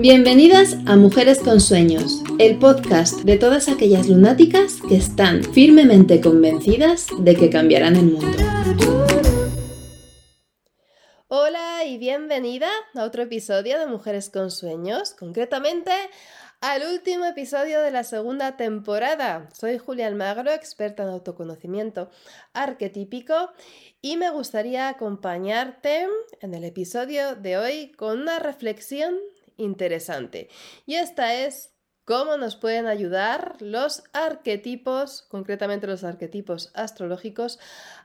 Bienvenidas a Mujeres con Sueños, el podcast de todas aquellas lunáticas que están firmemente convencidas de que cambiarán el mundo. Hola y bienvenida a otro episodio de Mujeres con Sueños, concretamente al último episodio de la segunda temporada. Soy Julia Almagro, experta en autoconocimiento arquetípico y me gustaría acompañarte en el episodio de hoy con una reflexión interesante. Y esta es cómo nos pueden ayudar los arquetipos, concretamente los arquetipos astrológicos,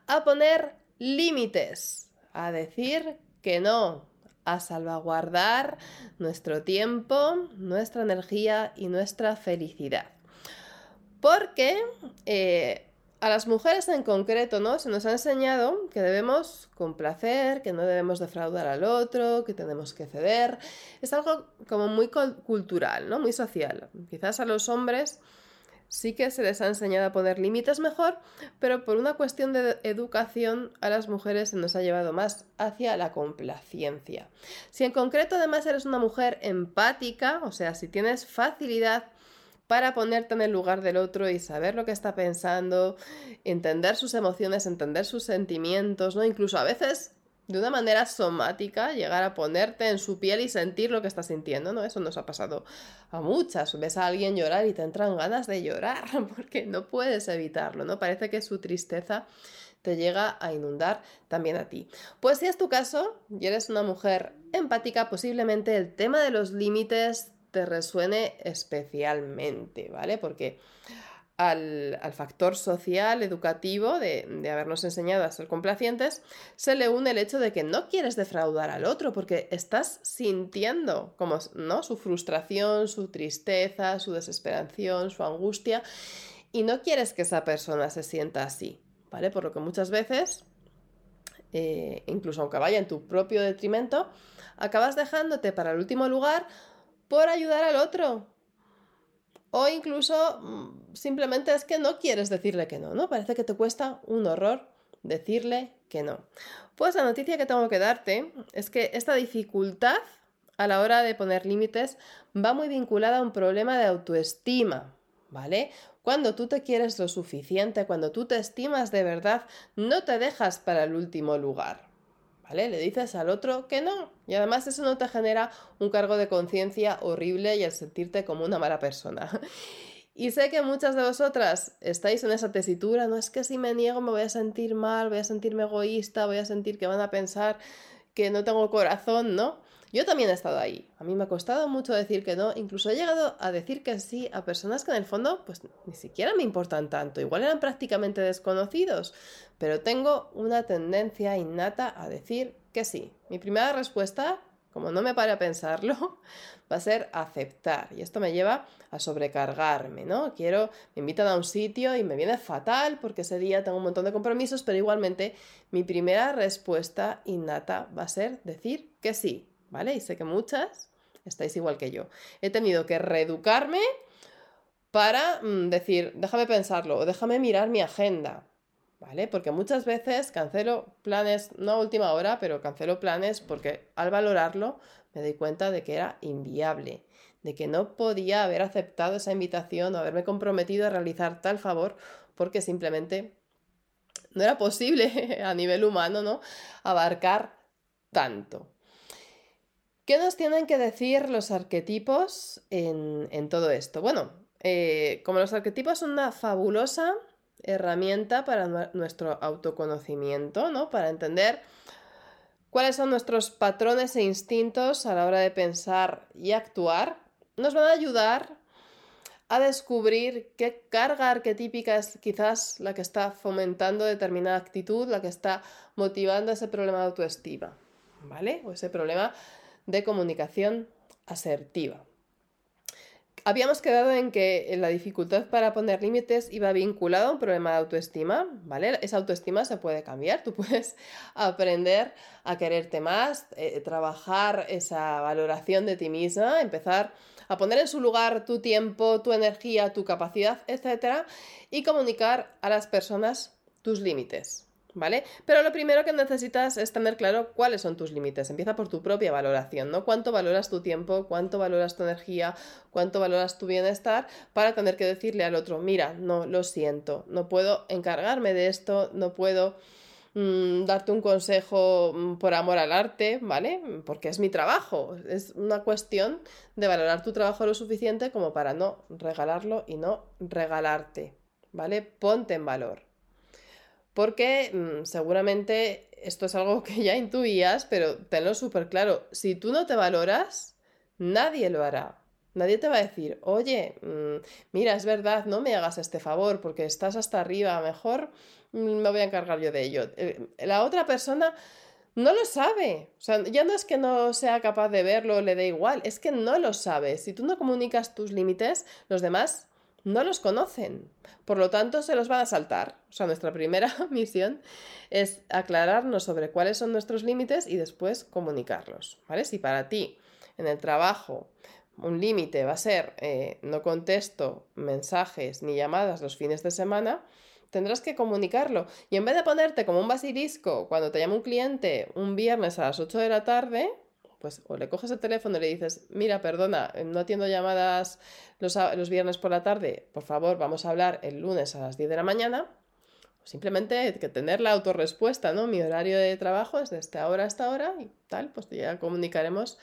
a poner límites, a decir que no, a salvaguardar nuestro tiempo, nuestra energía y nuestra felicidad. Porque eh, a las mujeres en concreto, ¿no? Se nos ha enseñado que debemos complacer, que no debemos defraudar al otro, que tenemos que ceder. Es algo como muy cultural, ¿no? Muy social. Quizás a los hombres sí que se les ha enseñado a poner límites mejor, pero por una cuestión de educación a las mujeres se nos ha llevado más hacia la complacencia. Si en concreto además eres una mujer empática, o sea, si tienes facilidad para ponerte en el lugar del otro y saber lo que está pensando, entender sus emociones, entender sus sentimientos, ¿no? Incluso a veces de una manera somática llegar a ponerte en su piel y sentir lo que está sintiendo, ¿no? Eso nos ha pasado a muchas. Ves a alguien llorar y te entran ganas de llorar porque no puedes evitarlo, ¿no? Parece que su tristeza te llega a inundar también a ti. Pues si es tu caso y eres una mujer empática, posiblemente el tema de los límites te resuene especialmente, ¿vale? Porque al, factor social, educativo, de, habernos enseñado a ser complacientes, se le une el hecho de que no quieres defraudar al otro, porque estás sintiendo como, ¿no? su frustración, su tristeza, su desesperación, su angustia, y no quieres que esa persona se sienta así, ¿vale? Por lo que muchas veces, eh, incluso aunque vaya en tu propio detrimento, acabas dejándote para el último lugar por ayudar al otro. O incluso mm, simplemente es que no quieres decirle que no, ¿no? Parece que te cuesta un horror decirle que no. Pues la noticia que tengo que darte es que esta dificultad a la hora de poner límites va muy vinculada a un problema de autoestima, ¿vale? Cuando tú te quieres lo suficiente, cuando tú te estimas de verdad, no te dejas para el último lugar. Le dices al otro que no. Y además eso no te genera un cargo de conciencia horrible y el sentirte como una mala persona. Y sé que muchas de vosotras estáis en esa tesitura, no es que si me niego me voy a sentir mal, voy a sentirme egoísta, voy a sentir que van a pensar que no tengo corazón, ¿no? Yo también he estado ahí. A mí me ha costado mucho decir que no. Incluso he llegado a decir que sí a personas que en el fondo pues ni siquiera me importan tanto. Igual eran prácticamente desconocidos. Pero tengo una tendencia innata a decir que sí. Mi primera respuesta, como no me pare a pensarlo, va a ser aceptar. Y esto me lleva a sobrecargarme, ¿no? Quiero, me invitan a un sitio y me viene fatal porque ese día tengo un montón de compromisos, pero igualmente mi primera respuesta innata va a ser decir que sí. ¿vale? Y sé que muchas estáis igual que yo. He tenido que reeducarme para mm, decir, déjame pensarlo o déjame mirar mi agenda, ¿vale? Porque muchas veces cancelo planes, no a última hora, pero cancelo planes porque al valorarlo me doy cuenta de que era inviable, de que no podía haber aceptado esa invitación o haberme comprometido a realizar tal favor porque simplemente no era posible a nivel humano, ¿no? Abarcar tanto. ¿Qué nos tienen que decir los arquetipos en, todo esto? Bueno, eh, como los arquetipos son una fabulosa herramienta para nuestro autoconocimiento, ¿no? Para entender cuáles son nuestros patrones e instintos a la hora de pensar y actuar, nos van a ayudar a descubrir qué carga arquetípica es quizás la que está fomentando determinada actitud, la que está motivando ese problema de autoestima, ¿vale? O ese problema de comunicación asertiva. Habíamos quedado en que la dificultad para poner límites iba vinculada a un problema de autoestima, ¿vale? Esa autoestima se puede cambiar, tú puedes aprender a quererte más, eh, trabajar esa valoración de ti misma, empezar a poner en su lugar tu tiempo, tu energía, tu capacidad, etc. y comunicar a las personas tus límites, ¿Vale? Pero lo primero que necesitas es tener claro cuáles son tus límites. Empieza por tu propia valoración, ¿no? Cuánto valoras tu tiempo, cuánto valoras tu energía, cuánto valoras tu bienestar para tener que decirle al otro, mira, no, lo siento, no puedo encargarme de esto, no puedo mm, darte un consejo mm, por amor al arte, ¿vale? Porque es mi trabajo. Es una cuestión de valorar tu trabajo lo suficiente como para no regalarlo y no regalarte, ¿vale? Ponte en valor porque mm, seguramente esto es algo que ya intuías, pero tenlo súper claro, si tú no te valoras, nadie lo hará. Nadie te va a decir, oye, mm, mira, es verdad, no me hagas este favor porque estás hasta arriba, mejor mm, me voy a encargar yo de ello. Eh, la otra persona no lo sabe. O sea, ya no es que no sea capaz de verlo, le dé igual, es que no lo sabe. Si tú no comunicas tus límites, los demás no los conocen. Por lo tanto, se los van a saltar. O sea, nuestra primera misión es aclararnos sobre cuáles son nuestros límites y después comunicarlos. ¿Vale? Si para ti en el trabajo un límite va a ser eh, no contesto mensajes ni llamadas los fines de semana, tendrás que comunicarlo. Y en vez de ponerte como un basilisco cuando te llama un cliente un viernes a las 8 de la tarde, pues o le coges el teléfono y le dices, mira, perdona, no atiendo llamadas los, viernes por la tarde, por favor, vamos a hablar el lunes a las 10 de la mañana. Simplemente que tener la autorrespuesta, ¿no? Mi horario de trabajo es de esta hora a esta hora y tal, pues ya comunicaremos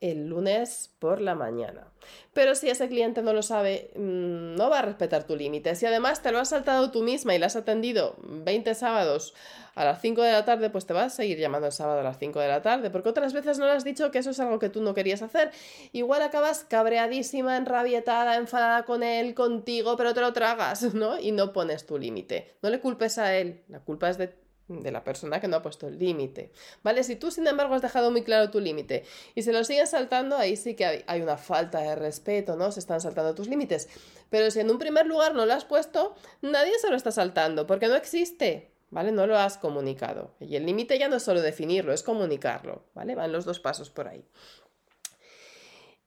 el lunes por la mañana. Pero si ese cliente no lo sabe, mm, no va a respetar tu límite. Si además te lo has saltado tú misma y le has atendido 20 sábados a las 5 de la tarde, pues te vas a seguir llamando el sábado a las 5 de la tarde, porque otras veces no le has dicho que eso es algo que tú no querías hacer. Igual acabas cabreadísima, enrabietada, enfadada con él, contigo, pero te lo tragas, ¿no? Y no pones tu límite. No le culpes a él, la culpa es de de la persona que no ha puesto el límite. ¿Vale? Si tú, sin embargo, has dejado muy claro tu límite y se lo siguen saltando, ahí sí que hay, una falta de respeto, ¿no? Se están saltando tus límites. Pero si en un primer lugar no lo has puesto, nadie se lo está saltando, porque no existe. ¿Vale? No lo has comunicado. Y el límite ya no es solo definirlo, es comunicarlo. ¿Vale? Van los dos pasos por ahí.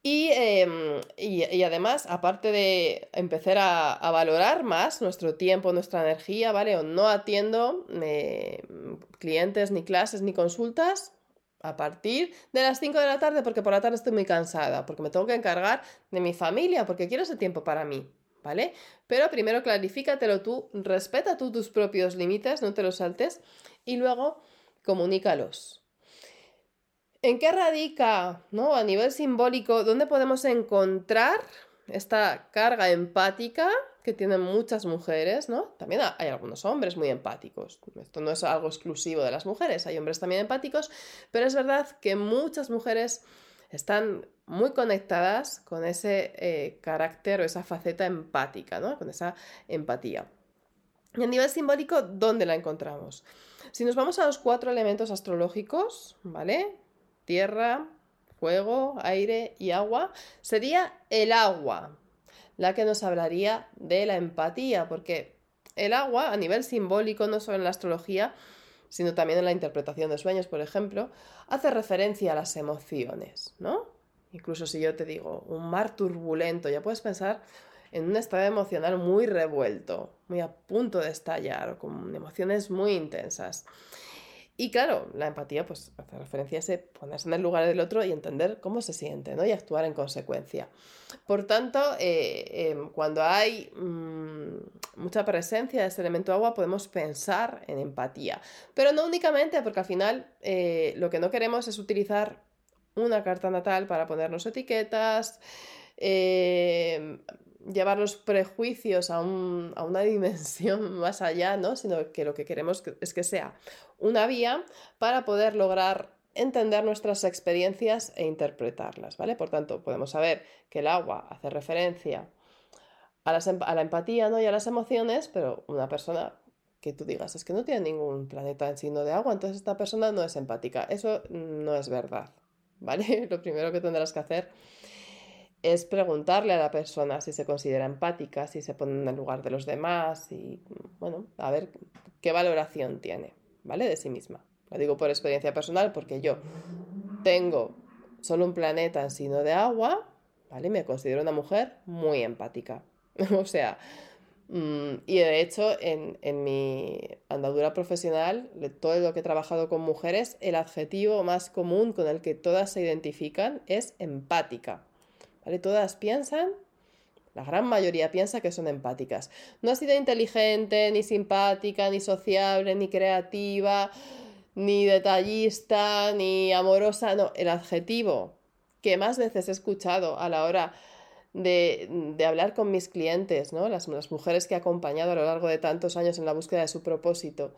Em, y, además, aparte de empezar a, valorar más nuestro tiempo, nuestra energía, ¿vale? O no atiendo eh, clientes, ni clases, ni consultas a partir de las 5 de la tarde, porque por la tarde estoy muy cansada, porque me tengo que encargar de mi familia, porque quiero ese tiempo para mí, ¿vale? Pero primero clarifícatelo tú, respeta tú tus propios límites, no te los saltes, y luego comunícalos. ¿En qué radica, ¿no? a nivel simbólico, dónde podemos encontrar esta carga empática que tienen muchas mujeres, ¿no? También hay algunos hombres muy empáticos. Esto no es algo exclusivo de las mujeres, hay hombres también empáticos, pero es verdad que muchas mujeres están muy conectadas con ese eh, carácter o esa faceta empática, ¿no? Con esa empatía. Y a nivel simbólico, ¿dónde la encontramos? Si nos vamos a los cuatro elementos astrológicos, ¿vale? Tierra, fuego, aire y agua, sería el agua la que nos hablaría de la empatía, porque el agua a nivel simbólico, no solo en la astrología, sino también en la interpretación de sueños, por ejemplo, hace referencia a las emociones, ¿no? Incluso si yo te digo un mar turbulento, ya puedes pensar en un estado emocional muy revuelto, muy a punto de estallar, con emociones muy intensas. Y claro, la empatía pues hace referencia a ese ponerse en el lugar del otro y entender cómo se siente, ¿no? Y actuar en consecuencia. Por tanto, eh, em, cuando hay mm, mucha presencia de ese elemento agua, podemos pensar en empatía. Pero no únicamente, porque al final eh, lo que no queremos es utilizar una carta natal para ponernos etiquetas, eh, llevar los prejuicios a, una dimensión más allá, ¿no? Sino que lo que queremos es que sea una vía para poder lograr entender nuestras experiencias e interpretarlas, ¿vale? Por tanto, podemos saber que el agua hace referencia a, em, a la empatía ¿no? y a las emociones, pero una persona que tú digas es que no tiene ningún planeta en signo de agua, entonces esta persona no es empática. Eso no es verdad, ¿vale? Lo primero que tendrás que hacer es preguntarle a la persona si se considera empática, si se pone en el lugar de los demás y, bueno, a ver qué valoración tiene, ¿vale? De sí misma. Lo digo por experiencia personal porque yo tengo solo un planeta en de agua, ¿vale? Me considero una mujer muy empática. o sea, Mm, y de hecho, en, en, mi andadura profesional, todo lo que he trabajado con mujeres, el adjetivo más común con el que todas se identifican es empática. Todas piensan, la gran mayoría piensa que son empáticas. No ha sido inteligente, ni simpática, ni sociable, ni creativa, ni detallista, ni amorosa. No, el adjetivo que más veces he escuchado a la hora de, hablar con mis clientes, ¿no? Las, mujeres que he acompañado a lo largo de tantos años en la búsqueda de su propósito.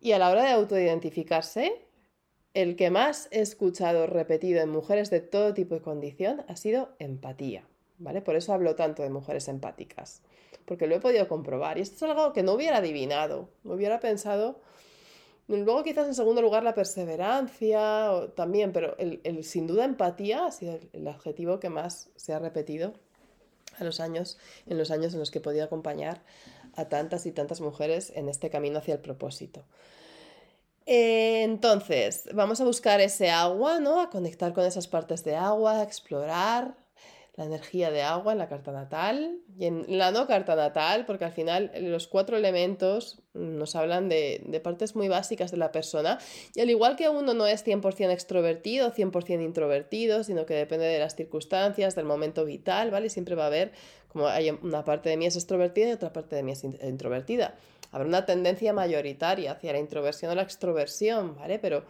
Y a la hora de autoidentificarse, el que más he escuchado repetido en mujeres de todo tipo y condición ha sido empatía, ¿vale? Por eso hablo tanto de mujeres empáticas, porque lo he podido comprobar. Y esto es algo que no hubiera adivinado, no hubiera pensado Luego quizás en segundo lugar la perseverancia también, pero el, sin duda empatía ha sido el, adjetivo que más se ha repetido a los años, en los años en los que he podido acompañar a tantas y tantas mujeres en este camino hacia el propósito. Entonces, vamos a buscar ese agua, ¿no? A conectar con esas partes de agua, a explorar, la energía de agua en la carta natal y en la no carta natal, porque al final los cuatro elementos nos hablan de, partes muy básicas de la persona y al igual que uno no es 100% extrovertido, 100% introvertido, sino que depende de las circunstancias, del momento vital, ¿vale? Siempre va a haber, como hay una parte de mí es extrovertida y otra parte de mí es introvertida. Habrá una tendencia mayoritaria hacia la introversión o la extroversión, ¿vale? Pero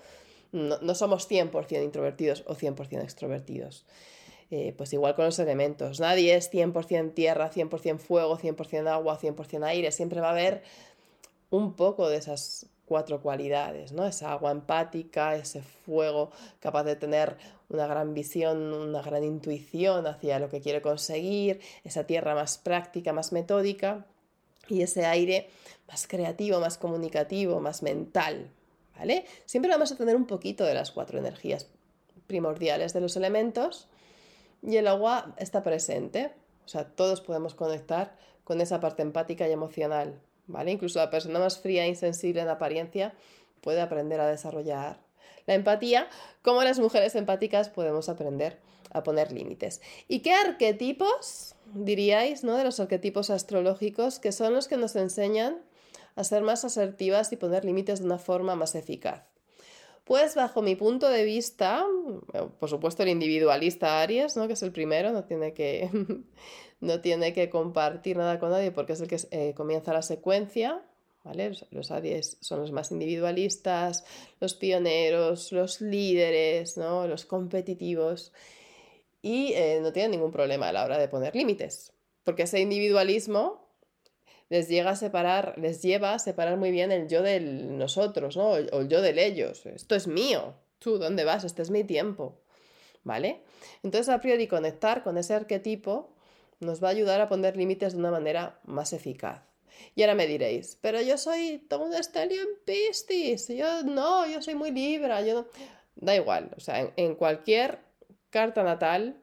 no, no somos 100% introvertidos o 100% extrovertidos. Eh, pues igual con los elementos. Nadie es 100% tierra, 100% fuego, 100% agua, 100% aire. Siempre va a haber un poco de esas cuatro cualidades, ¿no? Esa agua empática, ese fuego capaz de tener una gran visión, una gran intuición hacia lo que quiere conseguir, esa tierra más práctica, más metódica y ese aire más creativo, más comunicativo, más mental, ¿vale? Siempre vamos a tener un poquito de las cuatro energías primordiales de los elementos y el agua está presente. O sea, todos podemos conectar con esa parte empática y emocional, ¿vale? Incluso la persona más fría e insensible en apariencia puede aprender a desarrollar la empatía, como las mujeres empáticas podemos aprender a poner límites. ¿Y qué arquetipos diríais, ¿no? De los arquetipos astrológicos que son los que nos enseñan a ser más asertivas y poner límites de una forma más eficaz? Pues bajo mi punto de vista, por supuesto el individualista Aries, ¿no? que es el primero, no tiene que, no tiene que compartir nada con nadie porque es el que eh, comienza la secuencia, ¿vale? Los Aries son los más individualistas, los pioneros, los líderes, ¿no? los competitivos y eh, no tienen ningún problema a la hora de poner límites, porque ese individualismo les llega a separar, les lleva a separar muy bien el yo del nosotros, ¿no? O el yo del ellos. Esto es mío. Tú, ¿dónde vas? Este es mi tiempo. ¿Vale? Entonces, a priori, conectar con ese arquetipo nos va a ayudar a poner límites de una manera más eficaz. Y ahora me diréis, pero yo soy todo en Piscis, yo no, yo soy muy libra, yo no... Da igual, o sea, en cualquier carta natal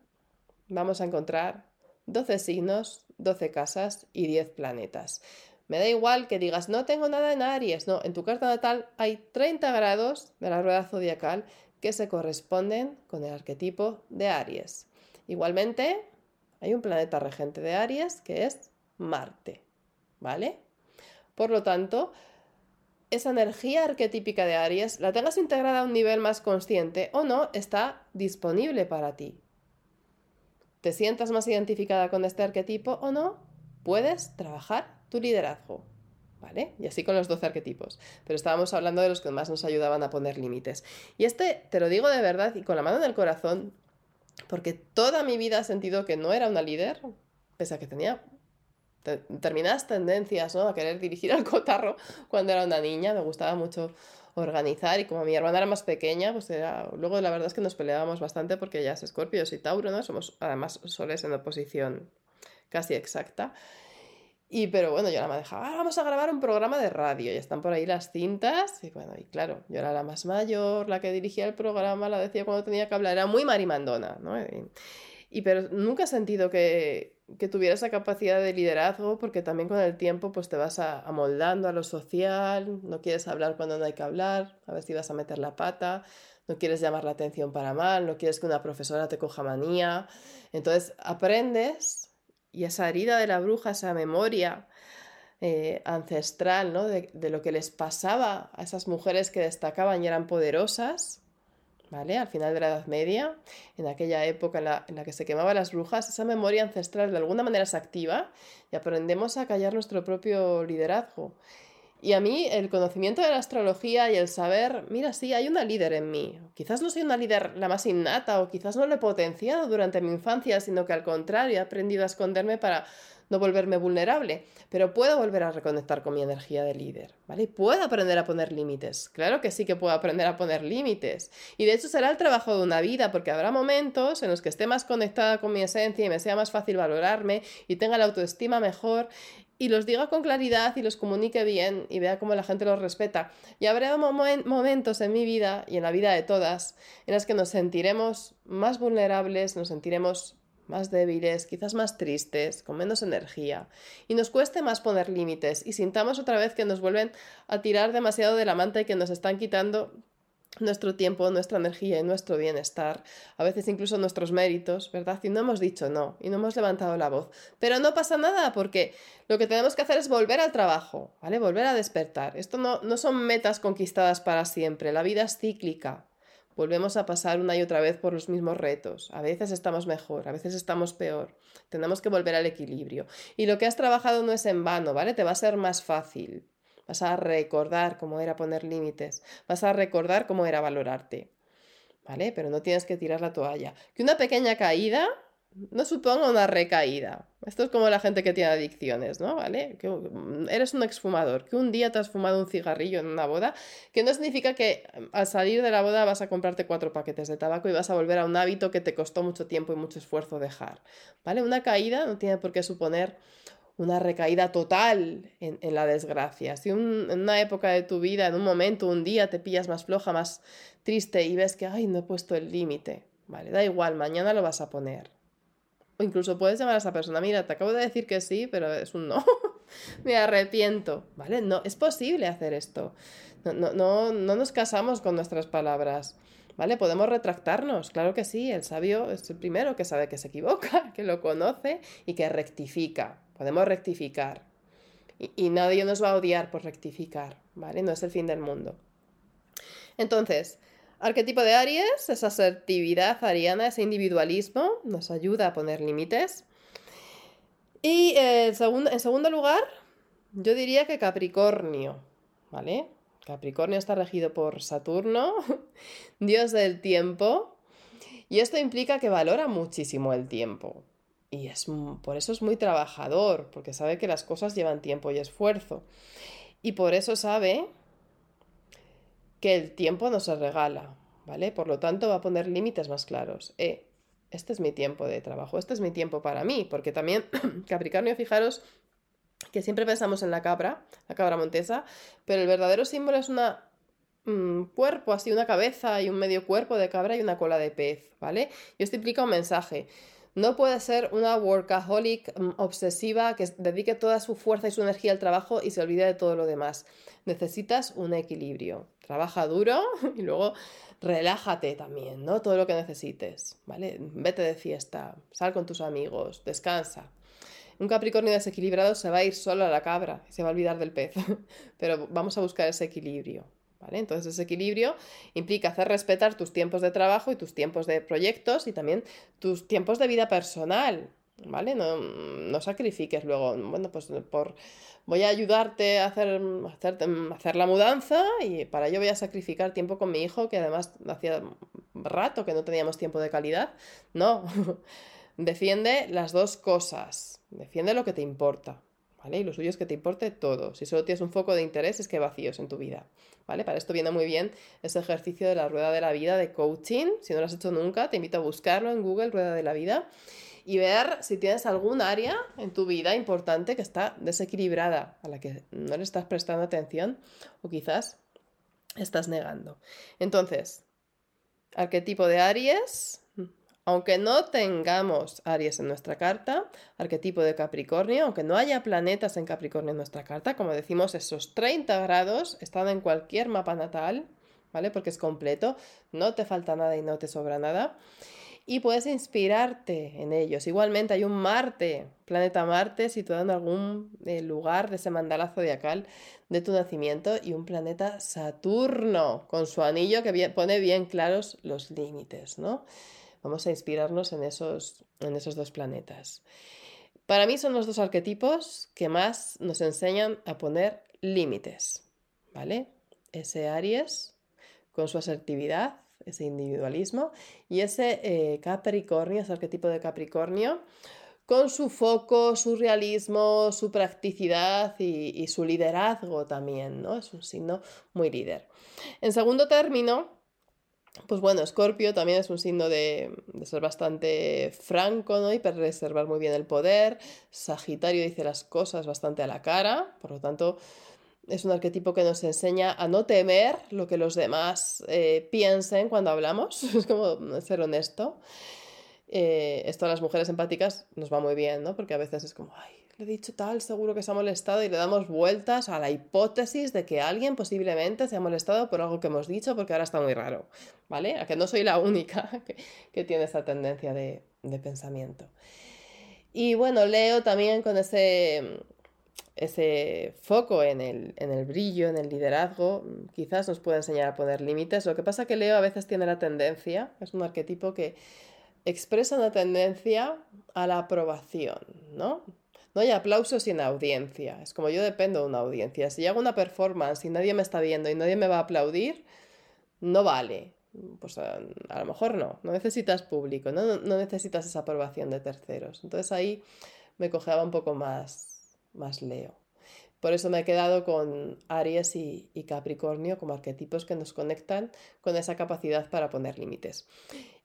vamos a encontrar 12 signos 12 casas y 10 planetas. Me da igual que digas, no tengo nada en Aries. No, en tu carta natal hay 30 grados de la rueda zodiacal que se corresponden con el arquetipo de Aries. Igualmente, hay un planeta regente de Aries que es Marte. ¿Vale? Por lo tanto, esa energía arquetípica de Aries, la tengas integrada a un nivel más consciente o no, está disponible para ti te sientas más identificada con este arquetipo o no, puedes trabajar tu liderazgo. ¿Vale? Y así con los 12 arquetipos. Pero estábamos hablando de los que más nos ayudaban a poner límites. Y este, te lo digo de verdad y con la mano en el corazón, porque toda mi vida he sentido que no era una líder, pese a que tenía determinadas tendencias ¿no? a querer dirigir al cotarro cuando era una niña. Me gustaba mucho organizar y como mi hermana era más pequeña, pues era... luego la verdad es que nos peleábamos bastante porque ella es Escorpio, soy Tauro, ¿no? Somos además soles en oposición casi exacta. Y pero bueno, yo la me dejaba, ah, vamos a grabar un programa de radio y están por ahí las cintas. Y bueno, y claro, yo era la más mayor, la que dirigía el programa, la decía cuando tenía que hablar, era muy marimandona, ¿no? y pero nunca he sentido que, que tuviera esa capacidad de liderazgo, porque también con el tiempo pues te vas amoldando a lo social, no quieres hablar cuando no hay que hablar, a ver si vas a meter la pata, no quieres llamar la atención para mal, no quieres que una profesora te coja manía. Entonces aprendes y esa herida de la bruja, esa memoria eh, ancestral, ¿no? De, de, lo que les pasaba a esas mujeres que destacaban y eran poderosas, ¿vale? Al final de la Edad Media, en aquella época en la, en la, que se quemaban las brujas, esa memoria ancestral de alguna manera se activa y aprendemos a callar nuestro propio liderazgo. Y a mí el conocimiento de la astrología y el saber, mira, sí, hay una líder en mí. Quizás no soy una líder la más innata o quizás no lo he potenciado durante mi infancia, sino que al contrario he aprendido a esconderme para no volverme vulnerable, pero puedo volver a reconectar con mi energía de líder, ¿vale? Puedo aprender a poner límites, claro que sí que puedo aprender a poner límites. Y de hecho será el trabajo de una vida, porque habrá momentos en los que esté más conectada con mi esencia y me sea más fácil valorarme y tenga la autoestima mejor y los diga con claridad y los comunique bien y vea cómo la gente los respeta. Y habrá momentos en mi vida y en la vida de todas en las que nos sentiremos más vulnerables, nos sentiremos más débiles, quizás más tristes, con menos energía, y nos cueste más poner límites y sintamos otra vez que nos vuelven a tirar demasiado de la manta y que nos están quitando nuestro tiempo, nuestra energía y nuestro bienestar, a veces incluso nuestros méritos, ¿verdad? Y no hemos dicho no, y no hemos levantado la voz. Pero no pasa nada, porque lo que tenemos que hacer es volver al trabajo, ¿vale? Volver a despertar. Esto no, no son metas conquistadas para siempre, la vida es cíclica, Volvemos a pasar una y otra vez por los mismos retos. A veces estamos mejor, a veces estamos peor. Tenemos que volver al equilibrio. Y lo que has trabajado no es en vano, ¿vale? Te va a ser más fácil. Vas a recordar cómo era poner límites. Vas a recordar cómo era valorarte. ¿Vale? Pero no tienes que tirar la toalla. Que una pequeña caída no suponga una recaída. Esto es como la gente que tiene adicciones, ¿no? ¿Vale? Que eres un exfumador, que un día te has fumado un cigarrillo en una boda, que no significa que al salir de la boda vas a comprarte cuatro paquetes de tabaco y vas a volver a un hábito que te costó mucho tiempo y mucho esfuerzo dejar, ¿vale? Una caída no tiene por qué suponer una recaída total en, la desgracia. Si en una época de tu vida, en un momento, un día te pillas más floja, más triste y ves que, ay, no he puesto el límite, ¿vale? Da igual, mañana lo vas a poner o incluso puedes llamar a esa persona, mira, te acabo de decir que sí, pero es un no. Me arrepiento, ¿vale? No, es posible hacer esto. No, no, no, no nos casamos con nuestras palabras, ¿vale? Podemos retractarnos, claro que sí. El sabio es el primero que sabe que se equivoca, que lo conoce y que rectifica. Podemos rectificar. Y, y nadie nos va a odiar por rectificar, ¿vale? No es el fin del mundo. Entonces, Arquetipo de Aries, esa asertividad ariana, ese individualismo, nos ayuda a poner límites. Y eh, en segundo lugar, yo diría que Capricornio, ¿vale? Capricornio está regido por Saturno, dios del tiempo, y esto implica que valora muchísimo el tiempo. Y es, por eso es muy trabajador, porque sabe que las cosas llevan tiempo y esfuerzo. Y por eso sabe que el tiempo no se regala, ¿vale? Por lo tanto, va a poner límites más claros. Eh, este es mi tiempo de trabajo, este es mi tiempo para mí, porque también Capricornio, fijaros que siempre pensamos en la cabra, la cabra montesa, pero el verdadero símbolo es un mm, cuerpo, así una cabeza y un medio cuerpo de cabra y una cola de pez, ¿vale? Y esto implica un mensaje. No puede ser una workaholic mm, obsesiva que dedique toda su fuerza y su energía al trabajo y se olvide de todo lo demás. Necesitas un equilibrio. Trabaja duro y luego relájate también, ¿no? Todo lo que necesites, ¿vale? Vete de fiesta, sal con tus amigos, descansa. Un Capricornio desequilibrado se va a ir solo a la cabra y se va a olvidar del pez, pero vamos a buscar ese equilibrio, entonces ese equilibrio implica hacer respetar tus tiempos de trabajo y tus tiempos de proyectos y también tus tiempos de vida personal, ¿vale? No, sacrifiques luego, bueno, pues por voy a ayudarte a hacer, hacer, la mudanza y para ello voy a sacrificar tiempo con mi hijo, que además hacía rato que no teníamos tiempo de calidad. No, defiende las dos cosas, defiende lo que te importa, Y lo suyo es que te importe todo. Si solo tienes un foco de interés es que vacíos en tu vida, ¿vale? Para esto viene muy bien ese ejercicio de la rueda de la vida de coaching. Si no lo has hecho nunca, te invito a buscarlo en Google, rueda de la vida, y ver si tienes algún área en tu vida importante que está desequilibrada, a la que no le estás prestando atención o quizás estás negando. Entonces, arquetipo de Aries, aunque no tengamos Aries en nuestra carta, arquetipo de Capricornio, aunque no haya planetas en Capricornio en nuestra carta, como decimos, esos 30 grados están en cualquier mapa natal, ¿vale? Porque es completo, no te falta nada y no te sobra nada. y puedes inspirarte en ellos. Igualmente hay un Marte, planeta Marte, situado en algún eh, lugar de ese mandala zodiacal de tu nacimiento y un planeta Saturno con su anillo que pone bien claros los límites, ¿no? Vamos a inspirarnos en esos, en esos dos planetas. Para mí son los dos arquetipos que más nos enseñan a poner límites, ¿vale? Ese Aries con su asertividad ese individualismo, y ese eh, Capricornio, ese arquetipo de Capricornio, con su foco, su realismo, su practicidad y, su liderazgo también, ¿no? Es un signo muy líder. En segundo término, pues bueno, Escorpio también es un signo de, ser bastante franco, ¿no? Y reservar muy bien el poder. Sagitario dice las cosas bastante a la cara, por lo tanto, es un arquetipo que nos enseña a no temer lo que los demás eh, piensen cuando hablamos, es como ser honesto. Eh, esto a las mujeres empáticas nos va muy bien, ¿no? Porque a veces es como, le he dicho tal, seguro que se ha molestado y le damos vueltas a la hipótesis de que alguien posiblemente se ha molestado por algo que hemos dicho porque ahora está muy raro, ¿vale? A que no soy la única que, tiene esa tendencia de, de pensamiento. Y bueno, Leo también con ese ese foco en el, en el, brillo, en el liderazgo, quizás nos pueda enseñar a poner límites. Lo que pasa que Leo a veces tiene la tendencia, es un arquetipo que expresa una tendencia a la aprobación, ¿no? No hay aplausos sin audiencia. Es como yo dependo de una audiencia. Si hago una performance y nadie me está viendo y nadie me va a aplaudir, no vale. Pues a, lo mejor no. No necesitas público, ¿no? no necesitas esa aprobación de terceros. Entonces ahí me cojeaba un poco más más Leo. Por eso me he quedado con Aries y, Capricornio como arquetipos que nos conectan con esa capacidad para poner límites.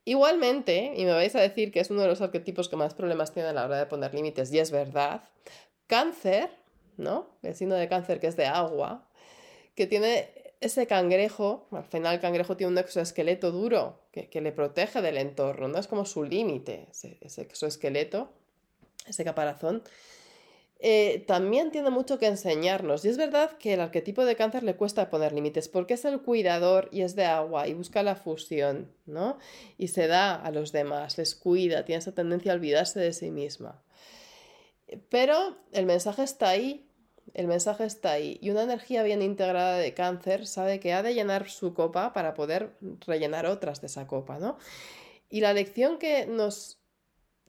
Igualmente, y me vais a decir que es uno de los arquetipos que más problemas tiene a la hora de poner límites, y es verdad, cáncer, ¿no? El signo de cáncer que es de agua, que tiene ese cangrejo, al final el cangrejo tiene un exoesqueleto duro que, le protege del entorno, ¿no? Es como su límite, ese exoesqueleto, ese caparazón eh, también tiene mucho que enseñarnos. Y es verdad que el arquetipo de cáncer le cuesta poner límites porque es el cuidador y es de agua y busca la fusión, ¿no? Y se da a los demás, les cuida, tiene esa tendencia a olvidarse de sí misma. Pero el mensaje está ahí, el mensaje está ahí. Y una energía bien integrada de cáncer sabe que ha de llenar su copa para poder rellenar otras de esa copa, ¿no? Y la lección que nos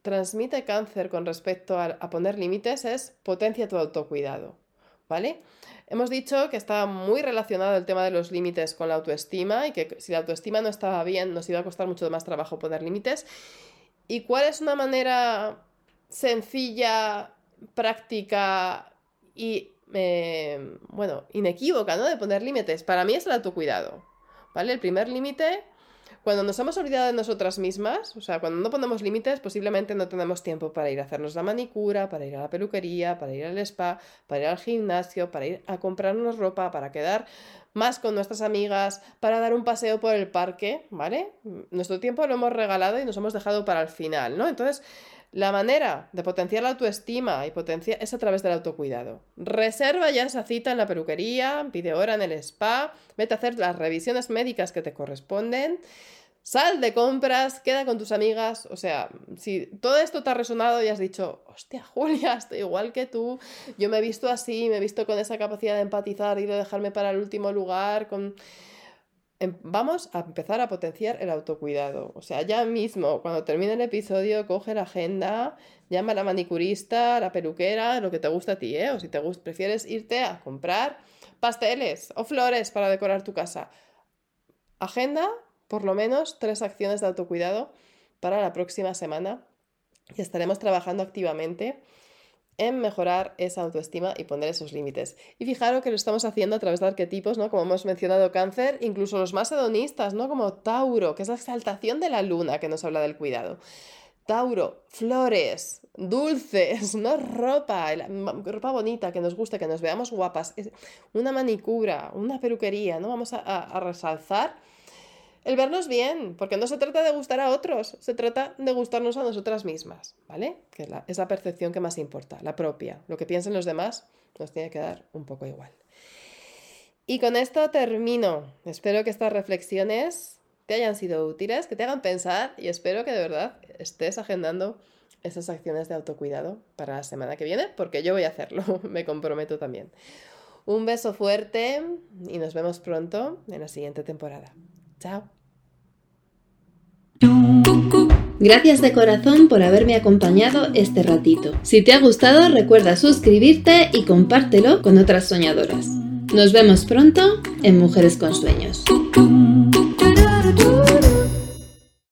transmite cáncer con respecto a, poner límites es potencia tu autocuidado, ¿vale? Hemos dicho que está muy relacionado el tema de los límites con la autoestima y que si la autoestima no estaba bien nos iba a costar mucho más trabajo poner límites. ¿Y cuál es una manera sencilla, práctica y, eh, bueno, inequívoca, ¿no? De poner límites? Para mí es el autocuidado, ¿vale? El primer límite cuando nos hemos olvidado de nosotras mismas, o sea, cuando no ponemos límites, posiblemente no tenemos tiempo para ir a hacernos la manicura, para ir a la peluquería, para ir al spa, para ir al gimnasio, para ir a comprarnos ropa, para quedar más con nuestras amigas, para dar un paseo por el parque, ¿vale? Nuestro tiempo lo hemos regalado y nos hemos dejado para el final, ¿no? Entonces, la manera de potenciar la autoestima y potenciar es a través del autocuidado. Reserva ya esa cita en la peluquería, pide hora en el spa, vete a hacer las revisiones médicas que te corresponden, sal de compras, queda con tus amigas. O sea, si todo esto te ha resonado y has dicho, hostia, Julia, estoy igual que tú, yo me he visto así, me he visto con esa capacidad de empatizar y de dejarme para el último lugar, con vamos a empezar a potenciar el autocuidado. O sea, ya mismo, cuando termine el episodio, coge la agenda, llama a la manicurista, a la peluquera, lo que te gusta a ti, ¿eh? O si te prefieres irte a comprar pasteles o flores para decorar tu casa. Agenda, por lo menos, tres acciones de autocuidado para la próxima semana y estaremos trabajando activamente en mejorar esa autoestima y poner esos límites. Y fijaros que lo estamos haciendo a través de arquetipos, ¿no? Como hemos mencionado cáncer, incluso los más hedonistas, ¿no? Como Tauro, que es la exaltación de la luna que nos habla del cuidado. Tauro, flores, dulces, no ropa, ropa bonita, que nos guste, que nos veamos guapas, una manicura, una peluquería, ¿no? Vamos a, a resalzar el vernos bien, porque no se trata de gustar a otros, se trata de gustarnos a nosotras mismas, ¿vale? Que es la, percepción que más importa, la propia. Lo que piensen los demás nos tiene que dar un poco igual. Y con esto termino. Espero que estas reflexiones te hayan sido útiles, que te hagan pensar y espero que de verdad estés agendando esas acciones de autocuidado para la semana que viene, porque yo voy a hacerlo, me comprometo también. Un beso fuerte y nos vemos pronto en la siguiente temporada. Chao. Gracias de corazón por haberme acompañado este ratito. Si te ha gustado, recuerda suscribirte y compártelo con otras soñadoras. Nos vemos pronto en Mujeres con Sueños.